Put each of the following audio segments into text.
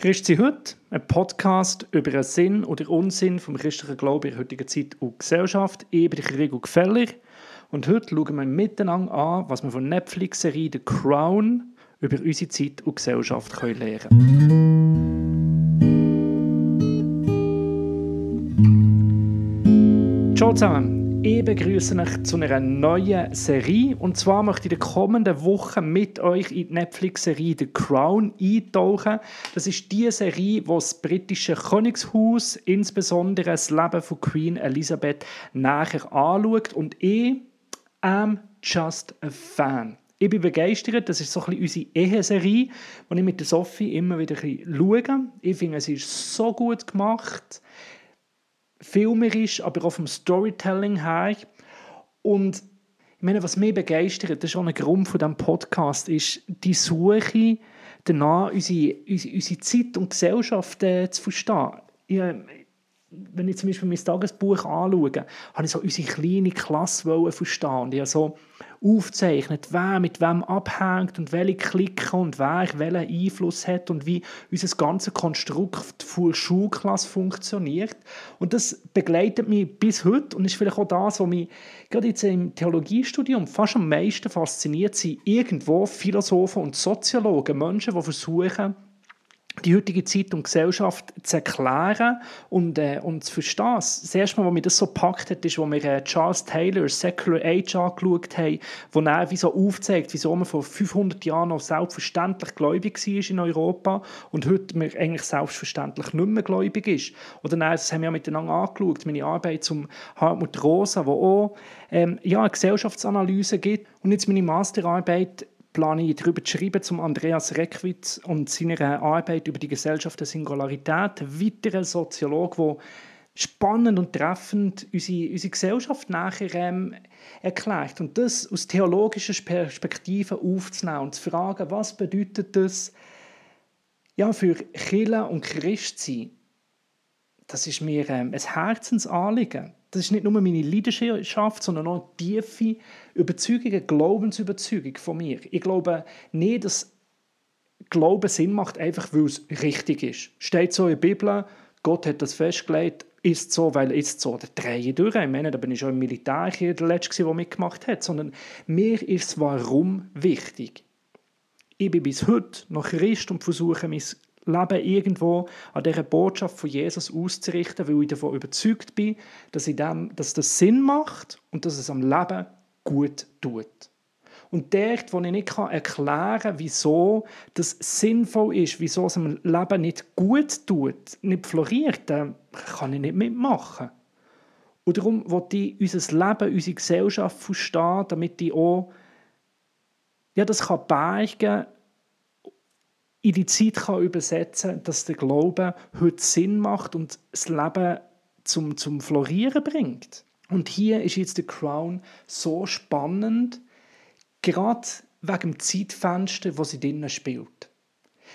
Christi heute, ein Podcast über den Sinn oder Unsinn vom christlichen Glauben in der heutigen Zeit und Gesellschaft. Ich bin Rigo Gefeller und heute schauen wir miteinander an, was wir von Netflix-Serie The Crown über unsere Zeit und Gesellschaft können lernen können. Ciao zusammen! Ich begrüße euch zu einer neuen Serie. Und zwar möchte ich in den kommenden Wochen mit euch in die Netflix-Serie The Crown eintauchen. Das ist die Serie, wo das britische Königshaus, insbesondere das Leben von Queen Elizabeth, näher anschaut. Und ich am just a fan. Ich bin begeistert. Das ist so ein bisschen unsere Eheserie, die ich mit der Sophie immer wieder schaue. Ich finde, sie ist so gut gemacht filmerisch, aber auch vom Storytelling her. Und ich meine, was mich begeistert, das ist auch ein Grund von diesem Podcast, ist die Suche danach, unsere, unsere, unsere Zeit und Gesellschaft äh, zu verstehen. Ich, wenn ich zum Beispiel mein Tagesbuch anschaue, habe ich so unsere kleine Klasse verstehen. Und ich habe so aufzeichnet, wer mit wem abhängt und welche klicken und wer welchen Einfluss hat und wie unser ganzes Konstrukt für Schulklasse funktioniert. Und das begleitet mich bis heute und ist vielleicht auch das, was mich gerade jetzt im Theologiestudium fast am meisten fasziniert, sind irgendwo Philosophen und Soziologen, Menschen, die versuchen, die heutige Zeit und Gesellschaft zu erklären und, äh, und zu verstehen. Das erste Mal, was mich das so gepackt hat, ist, als wir äh, Charles Taylor, Secular Age angeschaut haben, wo er wie so aufzeigt, wieso man vor 500 Jahren noch selbstverständlich gläubig war in Europa und heute man eigentlich selbstverständlich nicht mehr gläubig ist. Oder dann, das haben wir ja miteinander angeschaut, meine Arbeit zum Hartmut Rosa, wo auch ähm, ja, eine Gesellschaftsanalyse gibt und jetzt meine Masterarbeit plane ich darüber zu schreiben, zum Andreas Reckwitz und seiner Arbeit über die Gesellschaft der Singularität. Weiterer Soziologe, der spannend und treffend unsere, unsere Gesellschaft nachher ähm, erklärt. Und das aus theologischer Perspektive aufzunehmen und zu fragen, was bedeutet das ja, für Kirche und Christsein? Das ist mir ähm, ein Herzensanliegen das ist nicht nur meine Leidenschaft, sondern auch eine tiefe Überzeugung, eine Glaubensüberzeugung von mir. Ich glaube nicht, dass Glauben Sinn macht, einfach weil es richtig ist. Steht so in der Bibel, Gott hat das festgelegt, ist so, weil ist so. Da drehe ich durch. Ich meine, da bin ich schon im Militär hier der Letzte, der mitgemacht hat. Sondern mir ist das Warum wichtig. Ich bin bis heute noch Christ und versuche, mein Leben irgendwo an dieser Botschaft von Jesus auszurichten, weil ich davon überzeugt bin, dass, in dem, dass das Sinn macht und dass es am Leben gut tut. Und dort, wo ich nicht erklären kann, wieso das sinnvoll ist, wieso es am Leben nicht gut tut, nicht floriert, dann kann ich nicht mitmachen. Und darum will ich unser Leben, unsere Gesellschaft verstehen, damit ich auch ja, das kann bergen in die Zeit kann übersetzen kann, dass der Glaube heute Sinn macht und das Leben zum, zum Florieren bringt. Und hier ist jetzt der Crown so spannend, gerade wegen dem Zeitfenster, wo sie drinnen spielt.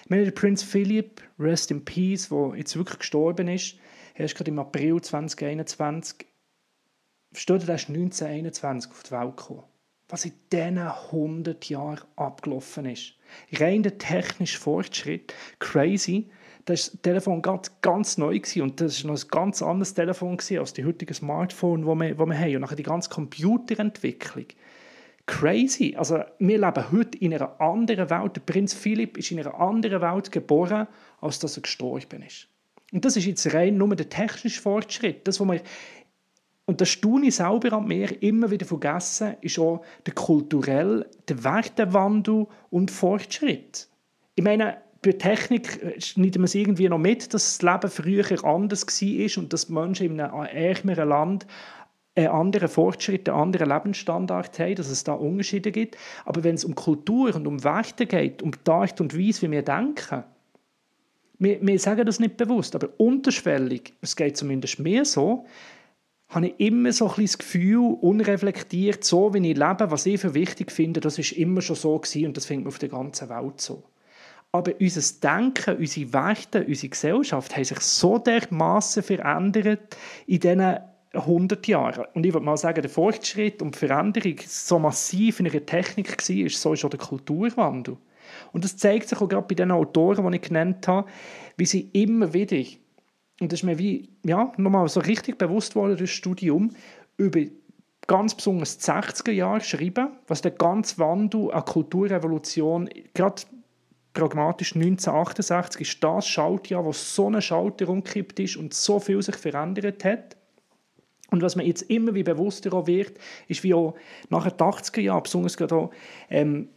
Ich meine, der Prinz Philipp, Rest in Peace, der jetzt wirklich gestorben ist, er ist gerade im April 2021, versteht er ist 1921 auf die Welt gekommen. Was in diesen 100 Jahren abgelaufen ist rein der technische Fortschritt, crazy. Das Telefon ganz, ganz neu und das war noch ein ganz anderes Telefon als die heutigen Smartphone, die wir, wir haben. Und nachher die ganze Computerentwicklung. Crazy. Also wir leben heute in einer anderen Welt. Der Prinz Philipp ist in einer anderen Welt geboren, als dass er gestorben ist. Und das ist jetzt rein nur der technische Fortschritt. Das, was wir und das staune ich selber an mir immer wieder vergessen, ist auch der kulturelle, der Wertewandel und Fortschritt. Ich meine, bei Technik schneidet man es irgendwie noch mit, dass das Leben früher anders war und dass Menschen in einem ärmeren Land einen anderen Fortschritt, einen anderen Lebensstandard haben, dass es da Unterschiede gibt. Aber wenn es um Kultur und um Werte geht, um die Art und Weise, wie wir denken, wir, wir sagen das nicht bewusst, aber unterschwellig, es geht zumindest mir so, habe ich immer so ein das Gefühl, unreflektiert, so wie ich lebe, was ich für wichtig finde, das ist immer schon so gewesen und das findet man auf der ganzen Welt so. Aber unser Denken, unsere Werte, unsere Gesellschaft haben sich so dermaßen verändert in diesen 100 Jahren. Und ich würde mal sagen, der Fortschritt und die Veränderung so massiv in ihrer Technik war, so ist auch der Kulturwandel. Und das zeigt sich auch gerade bei den Autoren, die ich genannt habe, wie sie immer wieder, und das ist mir wie, ja, nochmal so richtig bewusst worden das Studium, über ganz besonders die 60er Jahre schreiben, was der ganze Wandel an Kulturrevolution, gerade pragmatisch 1968 ist das Schaltjahr, wo so eine Schalter umgekippt ist und so viel sich verändert hat. Und was mir jetzt immer wie bewusster wird, ist wie auch nach den 80er Jahren, besonders gerade auch, ähm,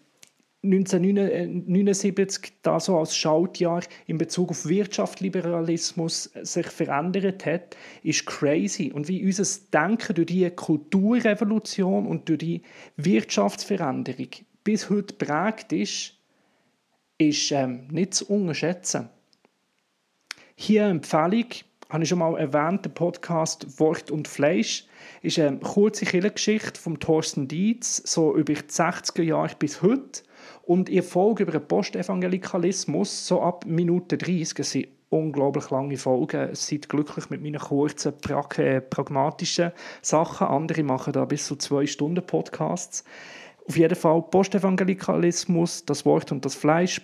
1979 da so als Schaltjahr in Bezug auf Wirtschaftsliberalismus sich verändert hat, ist crazy. Und wie unser Denken durch die Kulturrevolution und durch die Wirtschaftsveränderung bis heute prägt ist, ist ähm, nicht zu unterschätzen. Hier eine Empfehlung, habe ich schon mal erwähnt, der Podcast Wort und Fleisch ist eine kurze Kirchengeschichte von Thorsten Dietz, so über die 60er Jahre bis heute. Und ihr Folge über den Postevangelikalismus, so ab Minute 30, es sind unglaublich lange Folgen. Seid glücklich mit meinen kurzen, äh, pragmatischen Sachen. Andere machen da bis zu zwei Stunden Podcasts. Auf jeden Fall Postevangelikalismus, das Wort und das Fleisch,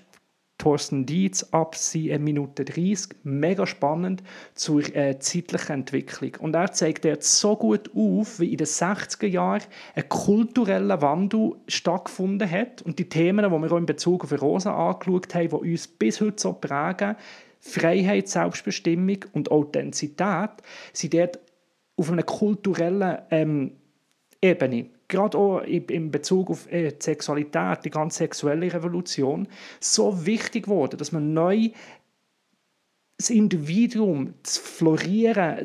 Thorsten Dietz ab 7 Minute 30. Mega spannend zur äh, zeitlichen Entwicklung. Und er zeigt jetzt so gut auf, wie in den 60er Jahren ein kultureller Wandel stattgefunden hat. Und die Themen, die wir auch in Bezug auf Rosa angeschaut haben, die uns bis heute so prägen, Freiheit, Selbstbestimmung und Authentizität, sind dort auf einer kulturellen ähm, Ebene gerade auch in Bezug auf äh, die Sexualität, die ganze sexuelle Revolution, so wichtig geworden, dass man neu das Individuum, das Florieren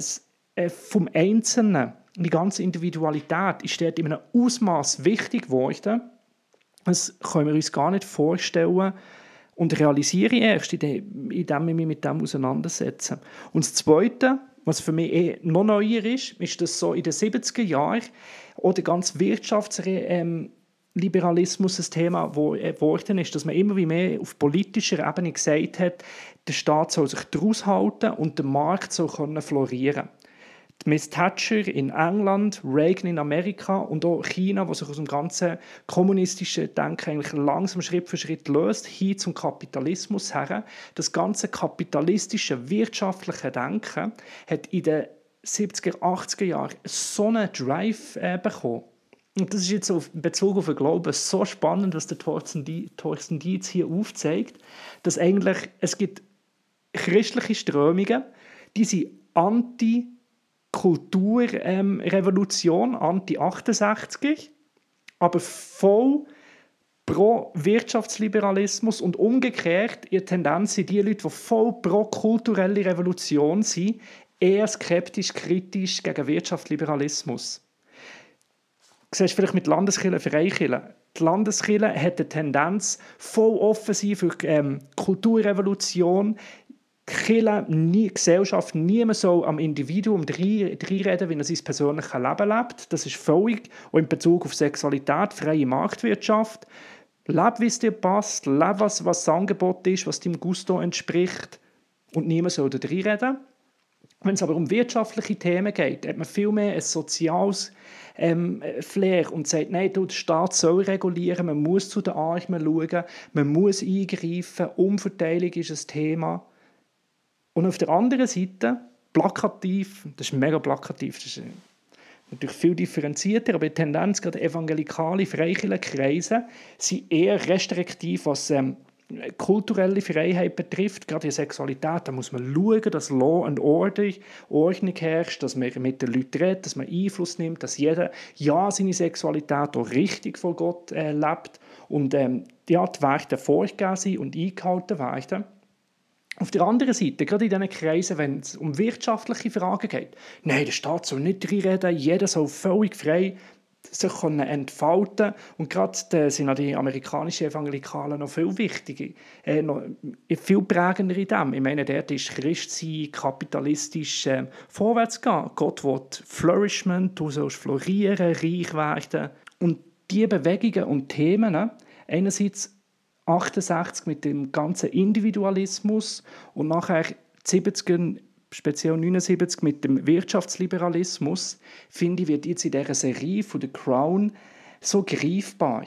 äh, vom Einzelnen, die ganze Individualität ist dort in einem Ausmaß wichtig geworden. Das können wir uns gar nicht vorstellen und realisieren erst, indem wir mich mit dem auseinandersetzen. Und das Zweite, was für mich eh noch neuer ist, ist, dass so in den 70er Jahren oder ganz Wirtschaftsliberalismus ähm, ein Thema wo geworden ist, dass man immer wie mehr auf politischer Ebene gesagt hat, der Staat soll sich daraus halten und der Markt soll können florieren. Miss Thatcher in England, Reagan in Amerika und auch China, wo sich aus dem ganzen kommunistischen Denken eigentlich langsam Schritt für Schritt löst, hin zum Kapitalismus her. Das ganze kapitalistische wirtschaftliche Denken hat in den 70er, 80er Jahren so einen Drive äh, bekommen. Und das ist jetzt auf, Bezug auf den Glauben so spannend, was der Thorsten, Dietz hier aufzeigt, dass eigentlich es gibt christliche Strömungen, die sind anti-Kulturrevolution, ähm, anti-68, aber voll pro Wirtschaftsliberalismus und umgekehrt ihre Tendenz sind die Leute, die voll pro kulturelle Revolution sind, eher skeptisch, kritisch gegen Wirtschaftsliberalismus. Du siehst vielleicht mit Landeskirchen, Freikirchen. Die Landeskirche hat eine Tendenz, voll offen sein für ähm, Kulturrevolution, Kirche, nie, Gesellschaft, niemand soll am Individuum reinreden, wie er sein persönliches Leben lebt. Das ist völlig, auch in Bezug auf Sexualität, freie Marktwirtschaft. Leb, wie es dir passt, leb, was, was das Angebot ist, was deinem Gusto entspricht und niemand soll da reinreden. Wenn es aber um wirtschaftliche Themen geht, hat man viel mehr ein soziales ähm, Flair und sagt, nein, du, der Staat soll regulieren, man muss zu den Armen schauen, man muss eingreifen, Umverteilung ist ein Thema. Und auf der anderen Seite, plakativ, das ist mega plakativ, das ist natürlich viel differenzierter, aber die Tendenz, gerade evangelikale, freikirche Kreise, sind eher restriktiv, was ähm, kulturelle Freiheit betrifft, gerade die Sexualität, da muss man schauen, dass Law and Order, Ordnung herrscht, dass man mit den Leuten redet, dass man Einfluss nimmt, dass jeder ja seine Sexualität auch richtig vor Gott äh, lebt und ähm, ja, die Werte vorgegeben sind und eingehalten werden. Auf der anderen Seite, gerade in diesen Kreisen, wenn es um wirtschaftliche Fragen geht, nein, der Staat soll nicht reinreden, jeder soll völlig frei sich können entfalten Und gerade sind die amerikanischen Evangelikalen noch viel wichtiger, äh, noch viel prägender in dem. Ich meine, dort ist Christsein kapitalistisch äh, vorwärts gehen. Gott will Flourishment, du sollst florieren, reich werden. Und diese Bewegungen und Themen, ne, einerseits 68 mit dem ganzen Individualismus und nachher 70er speziell 79 mit dem Wirtschaftsliberalismus, finde ich, wird jetzt in dieser Serie von The Crown so greifbar.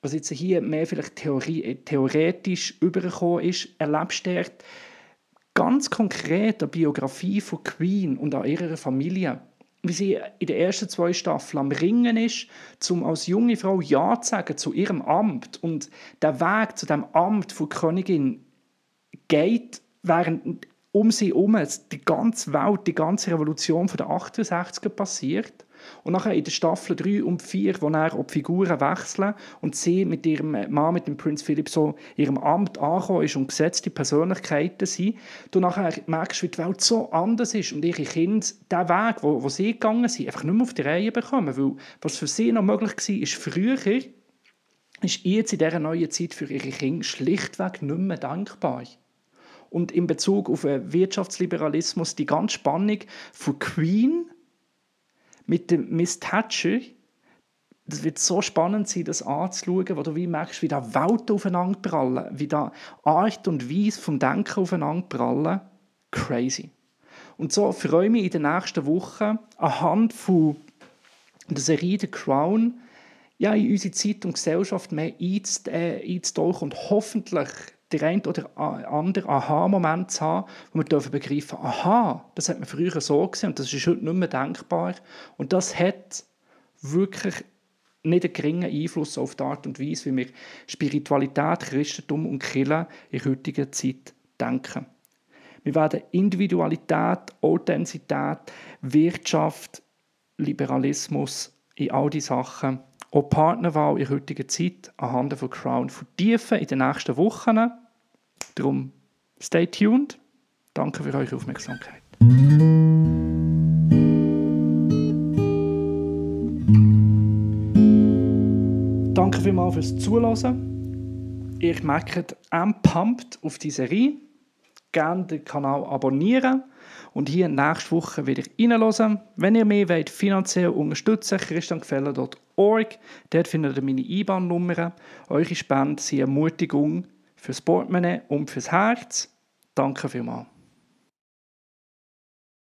was jetzt hier mehr vielleicht Theorie, theoretisch übergekommen ist, erlebst du ganz konkret eine Biografie von Queen und an ihrer Familie. Wie sie in den ersten zwei Staffeln am Ringen ist, um als junge Frau Ja zu sagen zu ihrem Amt. Und der Weg zu dem Amt von Königin geht, während um sie herum die ganze Welt, die ganze Revolution von der 68er passiert. Und nachher in der Staffel 3 und 4, wo er die Figuren wechseln und sie mit ihrem Mann, mit dem Prinz Philipp, so ihrem Amt angekommen ist und gesetzte Persönlichkeiten sind, du nachher merkst, wie die Welt so anders ist und ihre Kinder den Weg, wo, wo sie gegangen sind, einfach nicht mehr auf die Reihe bekommen. Weil was für sie noch möglich war, ist früher, ist jetzt in dieser neuen Zeit für ihre Kinder schlichtweg nicht mehr denkbar. Und in Bezug auf Wirtschaftsliberalismus die ganze Spannung von Queen mit dem Miss Thatcher, das wird so spannend sein, das anzuschauen, wo du wie merkst, wie da Welten aufeinander prallen, wie da Art und Weise vom Denken aufeinander prallen. Crazy. Und so freue ich mich in den nächsten Wochen anhand von der Serie The Crown ja, in unsere Zeit und Gesellschaft mehr einzutauchen und hoffentlich der ein oder andere Aha-Moment zu haben, wo wir dürfen begreifen, aha, das hat man früher so gesehen und das ist heute nicht mehr denkbar. Und das hat wirklich nicht einen geringen Einfluss auf die Art und Weise, wie wir Spiritualität, Christentum und Kirche in heutiger Zeit denken. Wir werden Individualität, Authentizität, Wirtschaft, Liberalismus in all die Sachen auch Partnerwahl in heutiger Zeit anhand von Crown vertiefen in den nächsten Wochen. Darum stay tuned. Danke für eure Aufmerksamkeit. Danke vielmals fürs Zuhören. Ich merke, am pumped auf die Serie. Gerne den Kanal abonnieren und hier nächste Woche wieder reinhören. Wenn ihr mich wollt, finanziell unterstützen christiangefeller.org. Dort findet ihr meine IBAN-Nummer. Eure Spenden sind Ermutigung fürs Portemonnaie und fürs Herz. Danke vielmals.